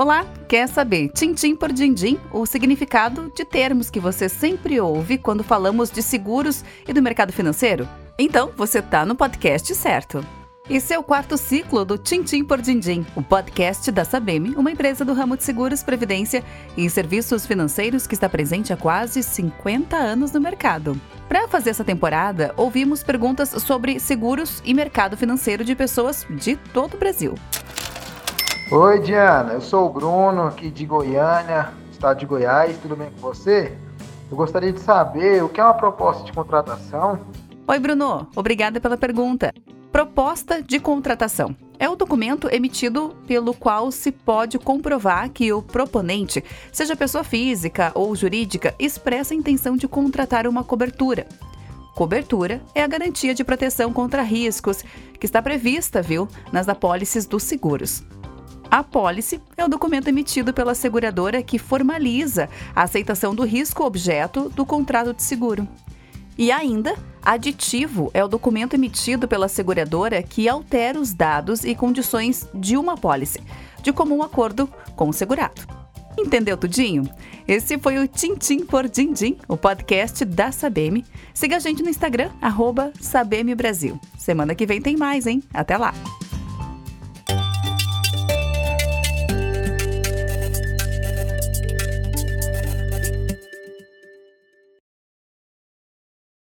Olá, quer saber, tintim por dindim, o significado de termos que você sempre ouve quando falamos de seguros e do mercado financeiro? Então, você está no podcast certo. Esse é o quarto ciclo do Tintim por Dindim, o podcast da Sabem, uma empresa do ramo de seguros, previdência e serviços financeiros que está presente há quase 50 anos no mercado. Para fazer essa temporada, ouvimos perguntas sobre seguros e mercado financeiro de pessoas de todo o Brasil. Oi, Diana. Eu sou o Bruno, aqui de Goiânia, estado de Goiás. Tudo bem com você? Eu gostaria de saber o que é uma proposta de contratação. Oi, Bruno. Obrigada pela pergunta. Proposta de contratação é o documento emitido pelo qual se pode comprovar que o proponente, seja pessoa física ou jurídica, expressa a intenção de contratar uma cobertura. Cobertura é a garantia de proteção contra riscos que está prevista, viu, nas apólices dos seguros. A apólice é o documento emitido pela seguradora que formaliza a aceitação do risco objeto do contrato de seguro. E ainda, aditivo é o documento emitido pela seguradora que altera os dados e condições de uma apólice, de comum acordo com o segurado. Entendeu tudinho? Esse foi o Tintim por Dindim, o podcast da Sabem. Siga a gente no Instagram, arroba Brasil. Semana que vem tem mais, hein? Até lá!